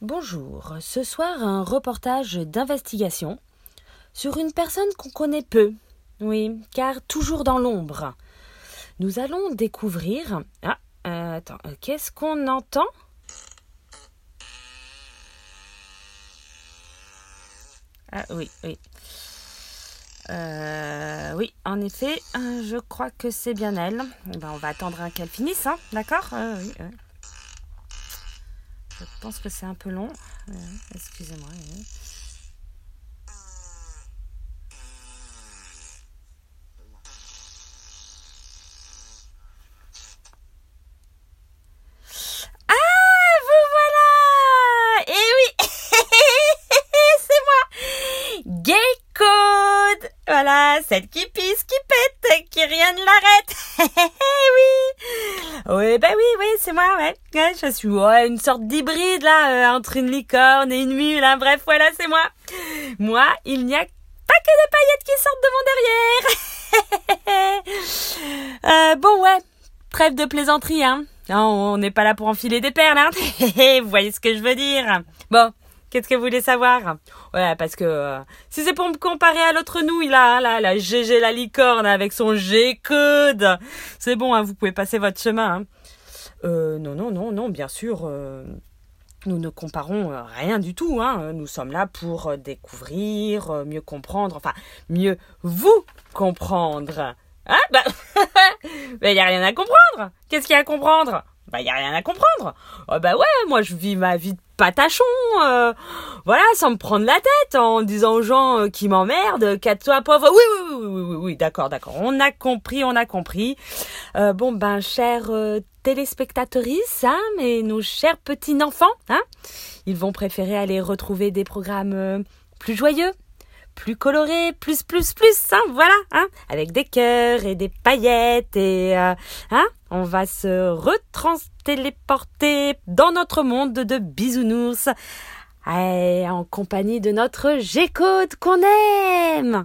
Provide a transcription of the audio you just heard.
Bonjour, ce soir un reportage d'investigation sur une personne qu'on connaît peu. Oui, car toujours dans l'ombre. Nous allons découvrir. Ah, euh, attends, euh, qu'est-ce qu'on entend? Ah oui, oui. Euh, oui, en effet, je crois que c'est bien elle. Ben, on va attendre hein, qu'elle finisse, hein, d'accord? Je pense que c'est un peu long. Euh, Excusez-moi. oui. Vous voilà oui C'est moi Gay Code Voilà, celle qui pisse, qui pète, qui rien ne l'arrête Oui, bah oui, oui, c'est moi, ouais. Ouais, je suis ouais, une sorte d'hybride, là, euh, entre une licorne et une mule, hein. bref, voilà, c'est moi. Moi, il n'y a pas que des paillettes qui sortent de mon derrière Euh, bon, ouais, trêve de plaisanterie, hein. On n'est pas là pour enfiler des perles, hein. Vous voyez ce que je veux dire. Bon, qu'est-ce que vous voulez savoir? Ouais, parce que euh, si c'est pour me comparer à l'autre nouille, là, hein, là, la GG la licorne avec son G-code, c'est bon, hein, vous pouvez passer votre chemin. Hein. Euh, non, non, non, non, bien sûr. euh, nous ne comparons euh, rien du tout. Hein. Nous sommes là pour découvrir, mieux comprendre, enfin, mieux vous comprendre. Hein? Bah, il n'y a rien à comprendre. Qu'est-ce qu'il y a à comprendre? Bah, n'y a rien à comprendre. Oh, bah ouais, moi je vis ma vie de patachon, euh, voilà, sans me prendre la tête, en disant aux gens euh, qui m'emmerdent, qu'à toi pauvre. Oui, oui, oui, oui, oui, oui, d'accord, d'accord. On a compris, on a compris. Euh, bon, ben, chers euh, téléspectatrices, hein, mais nos chers petits enfants, hein, ils vont préférer aller retrouver des programmes euh, plus joyeux, plus colorés, plus, plus, plus, hein, voilà, hein, avec des cœurs et des paillettes et, euh, hein, on va se retrans-téléporter dans notre monde de bisounours, eh, en compagnie de notre G-code qu'on aime.